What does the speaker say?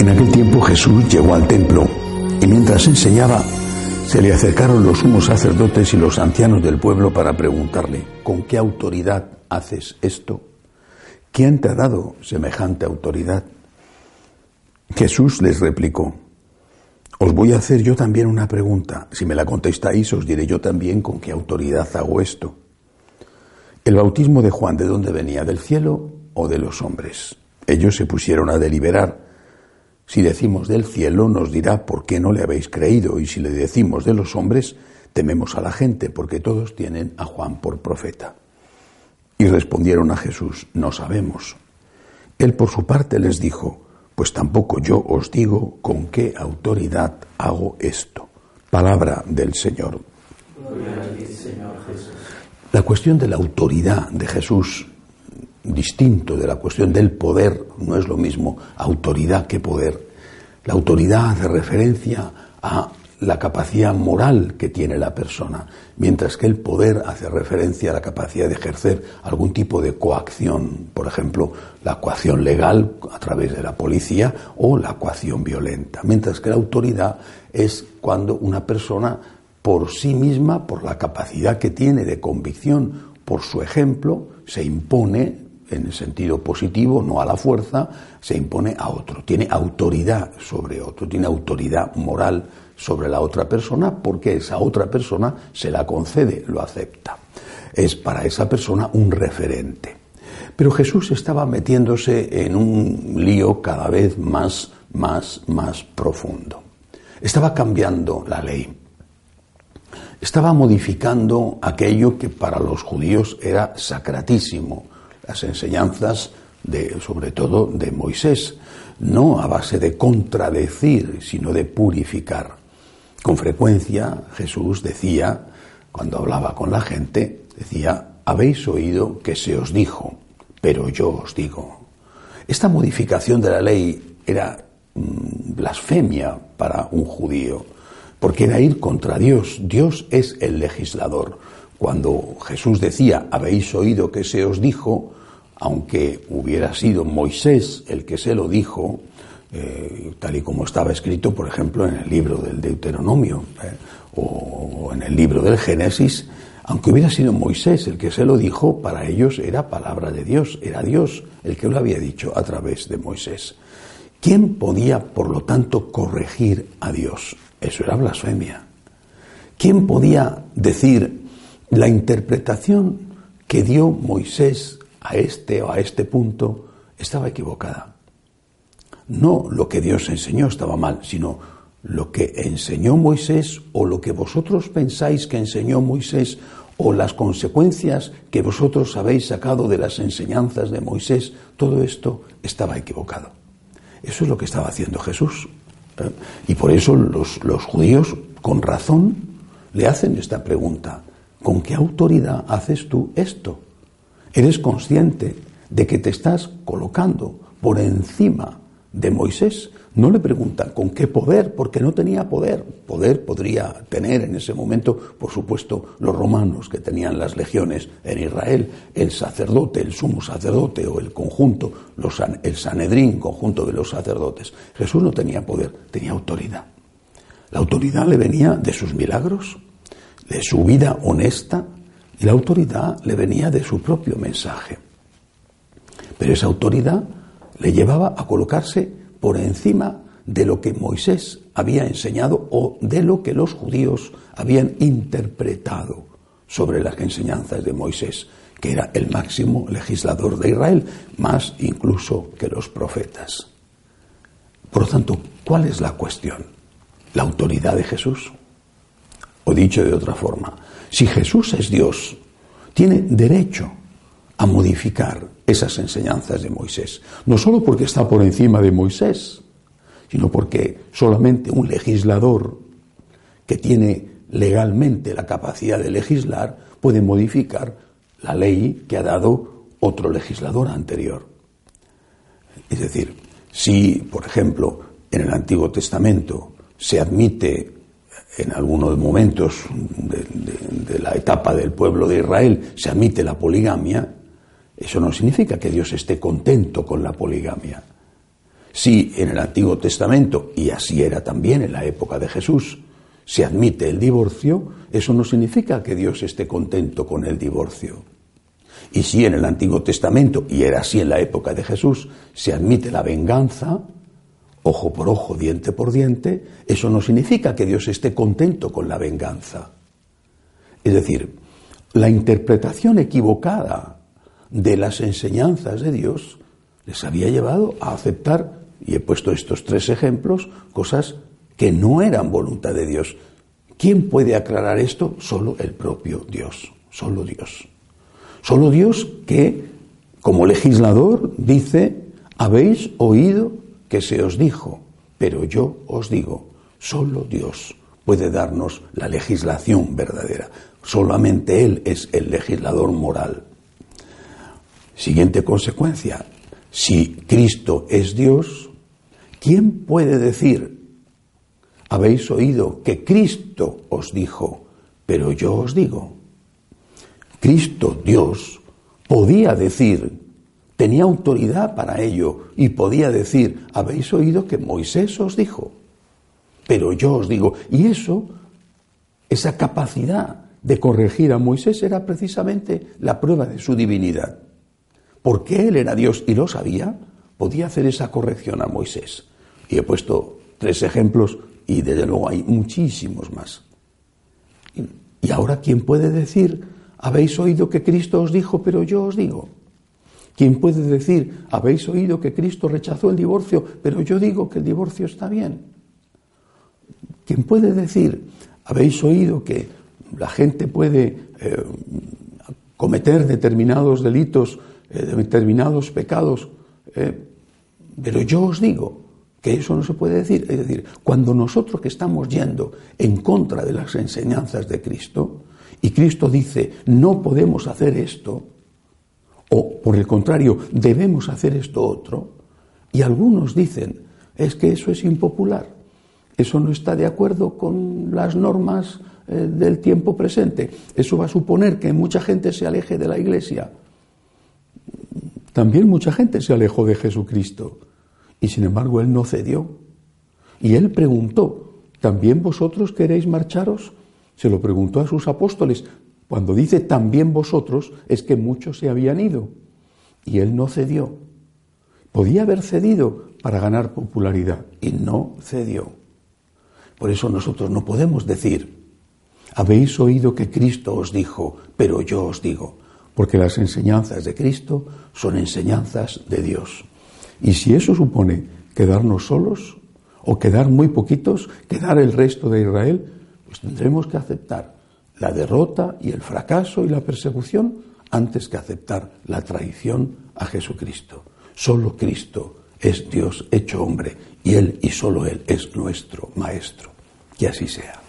En aquel tiempo Jesús llegó al templo y mientras enseñaba se le acercaron los sumos sacerdotes y los ancianos del pueblo para preguntarle, ¿con qué autoridad haces esto? ¿Quién te ha dado semejante autoridad? Jesús les replicó, os voy a hacer yo también una pregunta. Si me la contestáis, os diré yo también con qué autoridad hago esto. ¿El bautismo de Juan de dónde venía? ¿Del cielo o de los hombres? Ellos se pusieron a deliberar. Si decimos del cielo, nos dirá por qué no le habéis creído, y si le decimos de los hombres, tememos a la gente, porque todos tienen a Juan por profeta. Y respondieron a Jesús, no sabemos. Él por su parte les dijo, pues tampoco yo os digo con qué autoridad hago esto. Palabra del Señor. La cuestión de la autoridad de Jesús, distinto de la cuestión del poder, no es lo mismo autoridad que poder. La autoridad hace referencia a la capacidad moral que tiene la persona, mientras que el poder hace referencia a la capacidad de ejercer algún tipo de coacción, por ejemplo, la coacción legal a través de la policía o la coacción violenta, mientras que la autoridad es cuando una persona por sí misma, por la capacidad que tiene de convicción, por su ejemplo, se impone en el sentido positivo, no a la fuerza, se impone a otro, tiene autoridad sobre otro, tiene autoridad moral sobre la otra persona porque esa otra persona se la concede, lo acepta. Es para esa persona un referente. Pero Jesús estaba metiéndose en un lío cada vez más, más, más profundo. Estaba cambiando la ley. Estaba modificando aquello que para los judíos era sacratísimo, las enseñanzas de, sobre todo de Moisés, no a base de contradecir, sino de purificar. Con frecuencia Jesús decía, cuando hablaba con la gente, decía, habéis oído que se os dijo, pero yo os digo. Esta modificación de la ley era mm, blasfemia para un judío, porque era ir contra Dios. Dios es el legislador. Cuando Jesús decía, habéis oído que se os dijo, aunque hubiera sido Moisés el que se lo dijo, eh, tal y como estaba escrito, por ejemplo, en el libro del Deuteronomio eh, o en el libro del Génesis, aunque hubiera sido Moisés el que se lo dijo, para ellos era palabra de Dios, era Dios el que lo había dicho a través de Moisés. ¿Quién podía, por lo tanto, corregir a Dios? Eso era blasfemia. ¿Quién podía decir la interpretación que dio Moisés a este o a este punto estaba equivocada? no lo que Dios enseñó estaba mal, sino lo que enseñó Moisés o lo que vosotros pensáis que enseñó Moisés o las consecuencias que vosotros habéis sacado de las enseñanzas de Moisés, todo esto estaba equivocado. Eso es lo que estaba haciendo Jesús. ¿eh? Y por eso los, los judíos, con razón, le hacen esta pregunta. ¿Con qué autoridad haces tú esto? ¿Eres consciente de que te estás colocando por encima de Moisés. No le preguntan con qué poder, porque no tenía poder. Poder podría tener en ese momento, por supuesto, los romanos que tenían las legiones en Israel, el sacerdote, el sumo sacerdote o el conjunto, el Sanedrín, conjunto de los sacerdotes. Jesús no tenía poder, tenía autoridad. La autoridad le venía de sus milagros, de su vida honesta, y la autoridad le venía de su propio mensaje. Pero esa autoridad le llevaba a colocarse por encima de lo que Moisés había enseñado o de lo que los judíos habían interpretado sobre las enseñanzas de Moisés, que era el máximo legislador de Israel, más incluso que los profetas. Por lo tanto, ¿cuál es la cuestión? ¿La autoridad de Jesús? Dicho de otra forma, si Jesús es Dios, tiene derecho a modificar esas enseñanzas de Moisés. No solo porque está por encima de Moisés, sino porque solamente un legislador que tiene legalmente la capacidad de legislar puede modificar la ley que ha dado otro legislador anterior. Es decir, si, por ejemplo, en el Antiguo Testamento se admite en algunos momentos de, la etapa del pueblo de Israel, se admite la poligamia, eso no significa que Dios esté contento con la poligamia, Si en el Antiguo Testamento, y así era también en la época de Jesús, se admite el divorcio, eso no significa que Dios esté contento con el divorcio. Y si en el Antiguo Testamento, y era así en la época de Jesús, se admite la venganza, ojo por ojo, diente por diente, eso no significa que Dios esté contento con la venganza. Es decir, la interpretación equivocada de las enseñanzas de Dios les había llevado a aceptar, y he puesto estos tres ejemplos, cosas que no eran voluntad de Dios. ¿Quién puede aclarar esto? Solo el propio Dios, solo Dios. Solo Dios que, como legislador, dice, habéis oído que se os dijo, pero yo os digo, solo Dios puede darnos la legislación verdadera. Solamente Él es el legislador moral. Siguiente consecuencia, si Cristo es Dios, ¿quién puede decir, habéis oído que Cristo os dijo, pero yo os digo? Cristo, Dios, podía decir, tenía autoridad para ello y podía decir, habéis oído que Moisés os dijo, pero yo os digo, y eso, esa capacidad de corregir a Moisés era precisamente la prueba de su divinidad. Porque él era Dios y lo sabía, podía hacer esa corrección a Moisés. Y he puesto tres ejemplos y desde luego hay muchísimos más. Y ahora, ¿quién puede decir habéis oído que Cristo os dijo, pero yo os digo. ¿Quién puede decir, habéis oído que Cristo rechazó el divorcio, pero yo digo que el divorcio está bien? ¿Quién puede decir, habéis oído que la gente puede eh, cometer determinados delitos, eh, determinados pecados, eh, pero yo os digo que eso no se puede decir? Es decir, cuando nosotros que estamos yendo en contra de las enseñanzas de Cristo, y Cristo dice, no podemos hacer esto, o por el contrario, debemos hacer esto otro, y algunos dicen, es que eso es impopular, eso no está de acuerdo con las normas eh, del tiempo presente, eso va a suponer que mucha gente se aleje de la iglesia. También mucha gente se alejó de Jesucristo, y sin embargo él no cedió. Y él preguntó, ¿también vosotros queréis marcharos? Se lo preguntó a sus apóstoles. Cuando dice también vosotros, es que muchos se habían ido. Y él no cedió. Podía haber cedido para ganar popularidad y no cedió. Por eso nosotros no podemos decir, habéis oído que Cristo os dijo, pero yo os digo, porque las enseñanzas de Cristo son enseñanzas de Dios. Y si eso supone quedarnos solos o quedar muy poquitos, quedar el resto de Israel, pues tendremos que aceptar la derrota y el fracaso y la persecución antes que aceptar la traición a Jesucristo. Solo Cristo es Dios hecho hombre y Él y solo Él es nuestro Maestro. Que así sea.